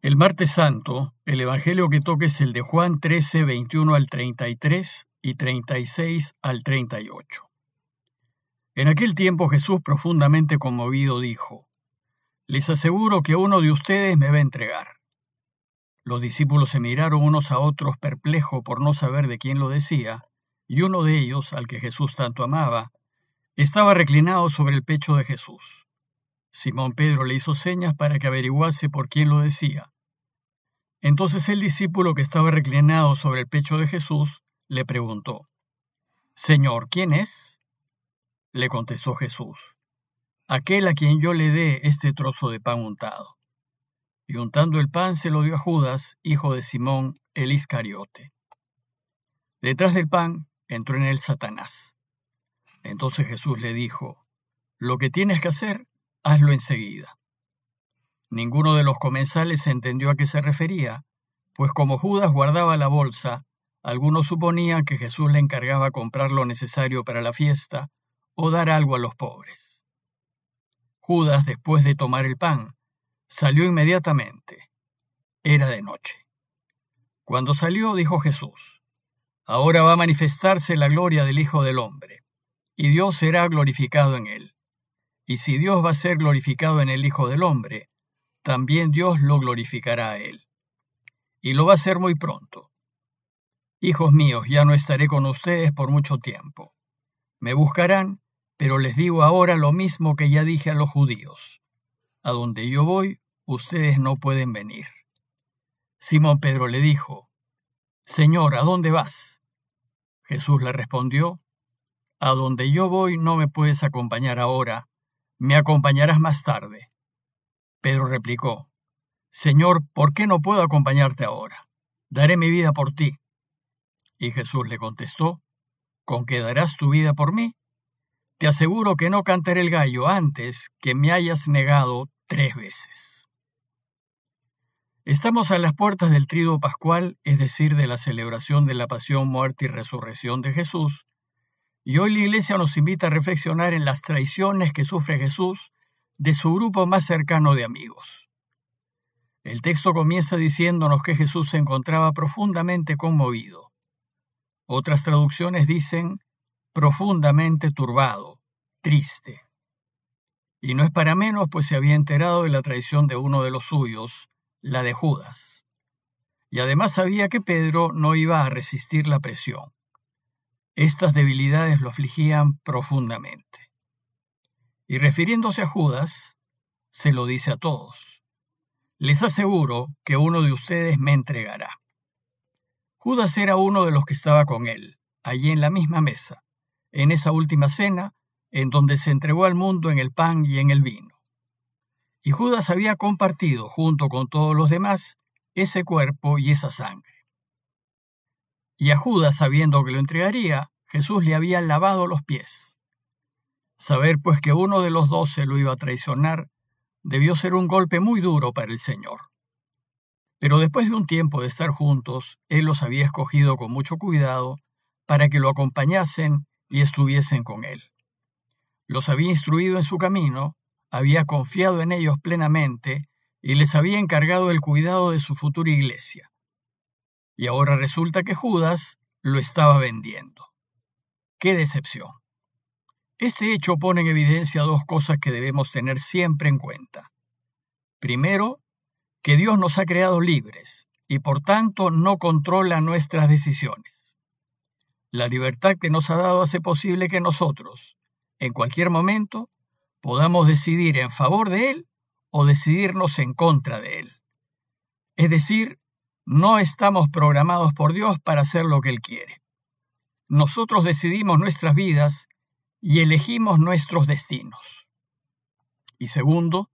El martes santo, el evangelio que toque es el de Juan 13, 21 al 33 y 36 al 38. En aquel tiempo Jesús, profundamente conmovido, dijo, Les aseguro que uno de ustedes me va a entregar. Los discípulos se miraron unos a otros perplejos por no saber de quién lo decía, y uno de ellos, al que Jesús tanto amaba, estaba reclinado sobre el pecho de Jesús. Simón Pedro le hizo señas para que averiguase por quién lo decía. Entonces el discípulo que estaba reclinado sobre el pecho de Jesús le preguntó, Señor, ¿quién es? Le contestó Jesús, aquel a quien yo le dé este trozo de pan untado. Y untando el pan se lo dio a Judas, hijo de Simón, el Iscariote. Detrás del pan entró en él Satanás. Entonces Jesús le dijo, Lo que tienes que hacer, hazlo enseguida. Ninguno de los comensales entendió a qué se refería, pues como Judas guardaba la bolsa, algunos suponían que Jesús le encargaba comprar lo necesario para la fiesta o dar algo a los pobres. Judas, después de tomar el pan, salió inmediatamente. Era de noche. Cuando salió, dijo Jesús, Ahora va a manifestarse la gloria del Hijo del Hombre, y Dios será glorificado en él. Y si Dios va a ser glorificado en el Hijo del Hombre, también Dios lo glorificará a él. Y lo va a hacer muy pronto. Hijos míos, ya no estaré con ustedes por mucho tiempo. Me buscarán, pero les digo ahora lo mismo que ya dije a los judíos. A donde yo voy, ustedes no pueden venir. Simón Pedro le dijo, Señor, ¿a dónde vas? Jesús le respondió, A donde yo voy no me puedes acompañar ahora, me acompañarás más tarde. Pedro replicó, Señor, ¿por qué no puedo acompañarte ahora? Daré mi vida por ti. Y Jesús le contestó, ¿con qué darás tu vida por mí? Te aseguro que no cantaré el gallo antes que me hayas negado tres veces. Estamos a las puertas del triduo pascual, es decir, de la celebración de la pasión, muerte y resurrección de Jesús, y hoy la Iglesia nos invita a reflexionar en las traiciones que sufre Jesús de su grupo más cercano de amigos. El texto comienza diciéndonos que Jesús se encontraba profundamente conmovido. Otras traducciones dicen profundamente turbado, triste. Y no es para menos, pues se había enterado de la traición de uno de los suyos, la de Judas. Y además sabía que Pedro no iba a resistir la presión. Estas debilidades lo afligían profundamente. Y refiriéndose a Judas, se lo dice a todos. Les aseguro que uno de ustedes me entregará. Judas era uno de los que estaba con él, allí en la misma mesa, en esa última cena, en donde se entregó al mundo en el pan y en el vino. Y Judas había compartido, junto con todos los demás, ese cuerpo y esa sangre. Y a Judas, sabiendo que lo entregaría, Jesús le había lavado los pies. Saber pues que uno de los doce lo iba a traicionar debió ser un golpe muy duro para el Señor. Pero después de un tiempo de estar juntos, Él los había escogido con mucho cuidado para que lo acompañasen y estuviesen con Él. Los había instruido en su camino, había confiado en ellos plenamente y les había encargado el cuidado de su futura iglesia. Y ahora resulta que Judas lo estaba vendiendo. ¡Qué decepción! Este hecho pone en evidencia dos cosas que debemos tener siempre en cuenta. Primero, que Dios nos ha creado libres y por tanto no controla nuestras decisiones. La libertad que nos ha dado hace posible que nosotros, en cualquier momento, podamos decidir en favor de Él o decidirnos en contra de Él. Es decir, no estamos programados por Dios para hacer lo que Él quiere. Nosotros decidimos nuestras vidas y elegimos nuestros destinos. Y segundo,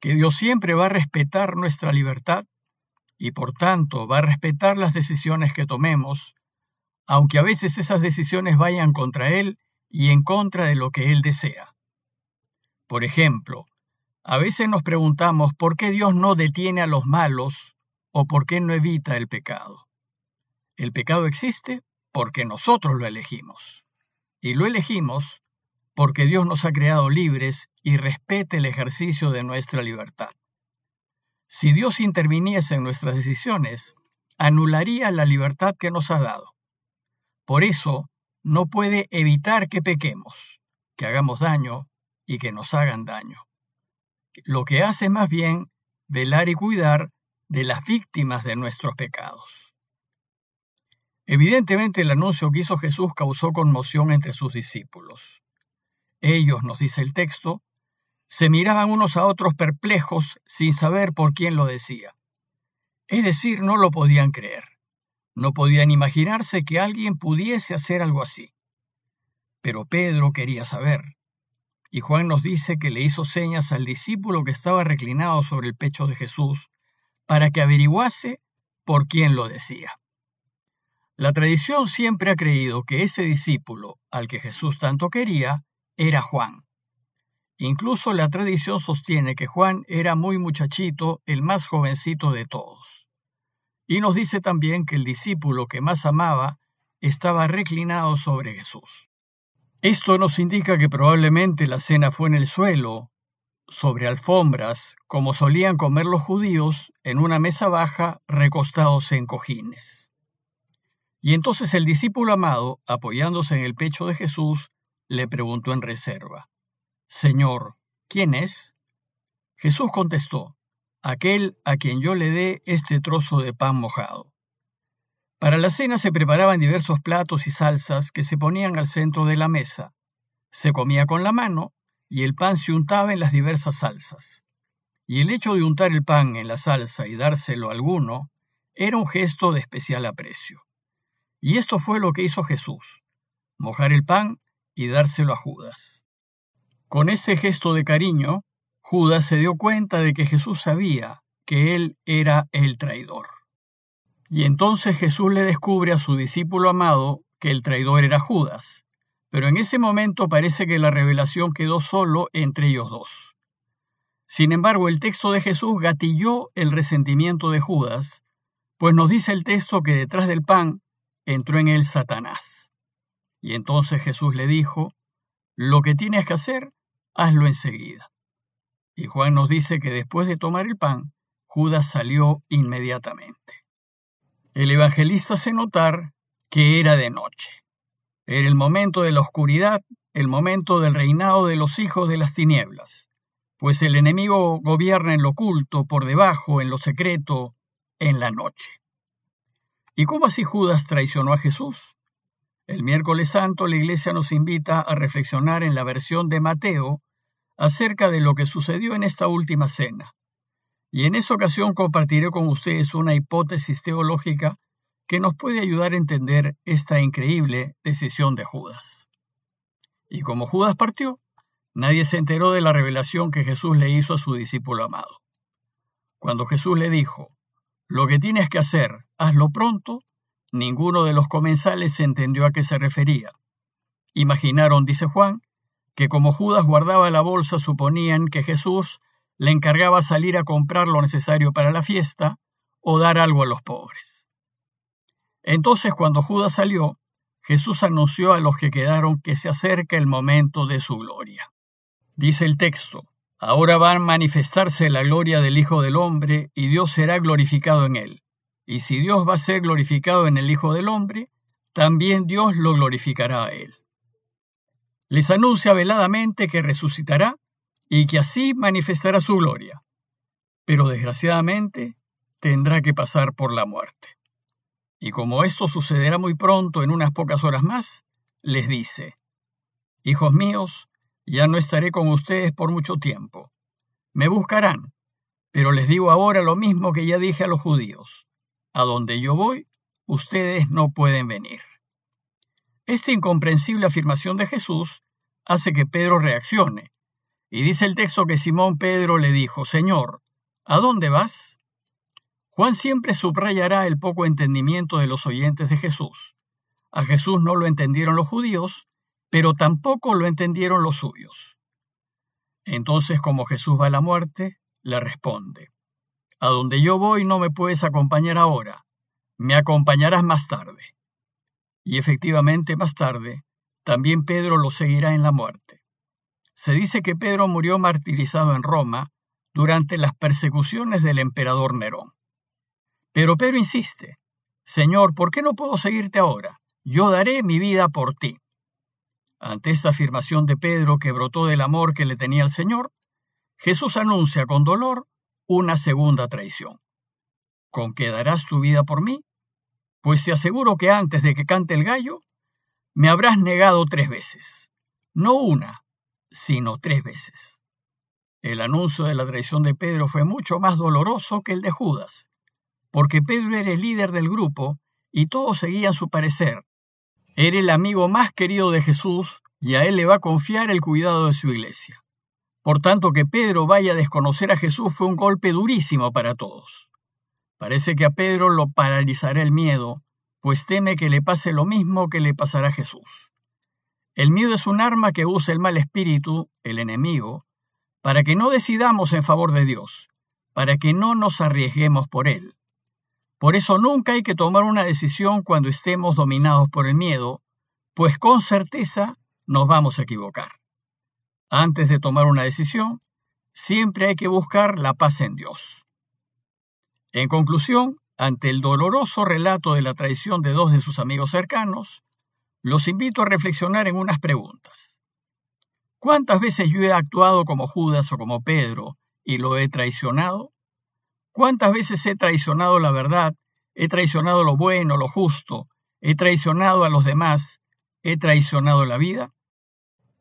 que Dios siempre va a respetar nuestra libertad y por tanto va a respetar las decisiones que tomemos, aunque a veces esas decisiones vayan contra Él y en contra de lo que Él desea. Por ejemplo, a veces nos preguntamos por qué Dios no detiene a los malos o por qué no evita el pecado. El pecado existe porque nosotros lo elegimos. Y lo elegimos porque Dios nos ha creado libres y respete el ejercicio de nuestra libertad. si Dios interviniese en nuestras decisiones, anularía la libertad que nos ha dado. Por eso, no puede evitar que pequemos, que hagamos daño y que nos hagan daño. Lo que hace más bien velar y cuidar de las víctimas de nuestros pecados. Evidentemente el anuncio que hizo Jesús causó conmoción entre sus discípulos. Ellos, nos dice el texto, se miraban unos a otros perplejos sin saber por quién lo decía. Es decir, no lo podían creer. No podían imaginarse que alguien pudiese hacer algo así. Pero Pedro quería saber. Y Juan nos dice que le hizo señas al discípulo que estaba reclinado sobre el pecho de Jesús para que averiguase por quién lo decía. La tradición siempre ha creído que ese discípulo al que Jesús tanto quería era Juan. Incluso la tradición sostiene que Juan era muy muchachito, el más jovencito de todos. Y nos dice también que el discípulo que más amaba estaba reclinado sobre Jesús. Esto nos indica que probablemente la cena fue en el suelo, sobre alfombras, como solían comer los judíos, en una mesa baja, recostados en cojines. Y entonces el discípulo amado, apoyándose en el pecho de Jesús, le preguntó en reserva, Señor, ¿quién es? Jesús contestó, aquel a quien yo le dé este trozo de pan mojado. Para la cena se preparaban diversos platos y salsas que se ponían al centro de la mesa. Se comía con la mano y el pan se untaba en las diversas salsas. Y el hecho de untar el pan en la salsa y dárselo a alguno era un gesto de especial aprecio. Y esto fue lo que hizo Jesús, mojar el pan y dárselo a Judas. Con ese gesto de cariño, Judas se dio cuenta de que Jesús sabía que él era el traidor. Y entonces Jesús le descubre a su discípulo amado que el traidor era Judas, pero en ese momento parece que la revelación quedó solo entre ellos dos. Sin embargo, el texto de Jesús gatilló el resentimiento de Judas, pues nos dice el texto que detrás del pan entró en él Satanás. Y entonces Jesús le dijo, lo que tienes que hacer hazlo enseguida. Y Juan nos dice que después de tomar el pan, Judas salió inmediatamente. El evangelista hace notar que era de noche. Era el momento de la oscuridad, el momento del reinado de los hijos de las tinieblas, pues el enemigo gobierna en lo oculto, por debajo, en lo secreto, en la noche. ¿Y cómo así Judas traicionó a Jesús? El miércoles santo la iglesia nos invita a reflexionar en la versión de Mateo acerca de lo que sucedió en esta última cena. Y en esa ocasión compartiré con ustedes una hipótesis teológica que nos puede ayudar a entender esta increíble decisión de Judas. Y como Judas partió, nadie se enteró de la revelación que Jesús le hizo a su discípulo amado. Cuando Jesús le dijo, lo que tienes que hacer, hazlo pronto, Ninguno de los comensales entendió a qué se refería. Imaginaron, dice Juan, que como Judas guardaba la bolsa suponían que Jesús le encargaba salir a comprar lo necesario para la fiesta o dar algo a los pobres. Entonces cuando Judas salió, Jesús anunció a los que quedaron que se acerca el momento de su gloria. Dice el texto, ahora va a manifestarse la gloria del Hijo del Hombre y Dios será glorificado en él. Y si Dios va a ser glorificado en el Hijo del Hombre, también Dios lo glorificará a él. Les anuncia veladamente que resucitará y que así manifestará su gloria, pero desgraciadamente tendrá que pasar por la muerte. Y como esto sucederá muy pronto, en unas pocas horas más, les dice, Hijos míos, ya no estaré con ustedes por mucho tiempo. Me buscarán, pero les digo ahora lo mismo que ya dije a los judíos a donde yo voy, ustedes no pueden venir. Esta incomprensible afirmación de Jesús hace que Pedro reaccione, y dice el texto que Simón Pedro le dijo, Señor, ¿a dónde vas? Juan siempre subrayará el poco entendimiento de los oyentes de Jesús. A Jesús no lo entendieron los judíos, pero tampoco lo entendieron los suyos. Entonces, como Jesús va a la muerte, le responde, a donde yo voy no me puedes acompañar ahora, me acompañarás más tarde. Y efectivamente más tarde, también Pedro lo seguirá en la muerte. Se dice que Pedro murió martirizado en Roma, durante las persecuciones del emperador Nerón. Pero Pedro insiste, Señor, ¿por qué no puedo seguirte ahora? Yo daré mi vida por ti. Ante esta afirmación de Pedro que brotó del amor que le tenía al Señor, Jesús anuncia con dolor una segunda traición. ¿Con qué darás tu vida por mí? Pues te aseguro que antes de que cante el gallo, me habrás negado tres veces. No una, sino tres veces. El anuncio de la traición de Pedro fue mucho más doloroso que el de Judas, porque Pedro era el líder del grupo y todos seguían su parecer, era el amigo más querido de Jesús y a él le va a confiar el cuidado de su iglesia. Por tanto, que Pedro vaya a desconocer a Jesús fue un golpe durísimo para todos. Parece que a Pedro lo paralizará el miedo, pues teme que le pase lo mismo que le pasará a Jesús. El miedo es un arma que usa el mal espíritu, el enemigo, para que no decidamos en favor de Dios, para que no nos arriesguemos por Él. Por eso nunca hay que tomar una decisión cuando estemos dominados por el miedo, pues con certeza nos vamos a equivocar. Antes de tomar una decisión, siempre hay que buscar la paz en Dios. En conclusión, ante el doloroso relato de la traición de dos de sus amigos cercanos, los invito a reflexionar en unas preguntas. ¿Cuántas veces yo he actuado como Judas o como Pedro y lo he traicionado? ¿Cuántas veces he traicionado la verdad? He traicionado lo bueno, lo justo. He traicionado a los demás. He traicionado la vida.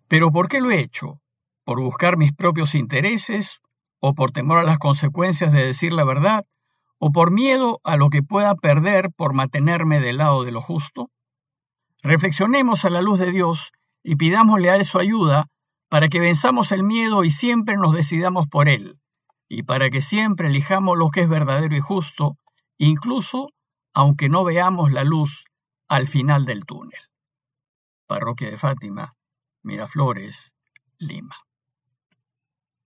¿Pero por qué lo he hecho? ¿Por buscar mis propios intereses? ¿O por temor a las consecuencias de decir la verdad? ¿O por miedo a lo que pueda perder por mantenerme del lado de lo justo? Reflexionemos a la luz de Dios y pidámosle a Él su ayuda para que venzamos el miedo y siempre nos decidamos por Él y para que siempre elijamos lo que es verdadero y justo, incluso aunque no veamos la luz al final del túnel. Parroquia de Fátima, Miraflores, Lima.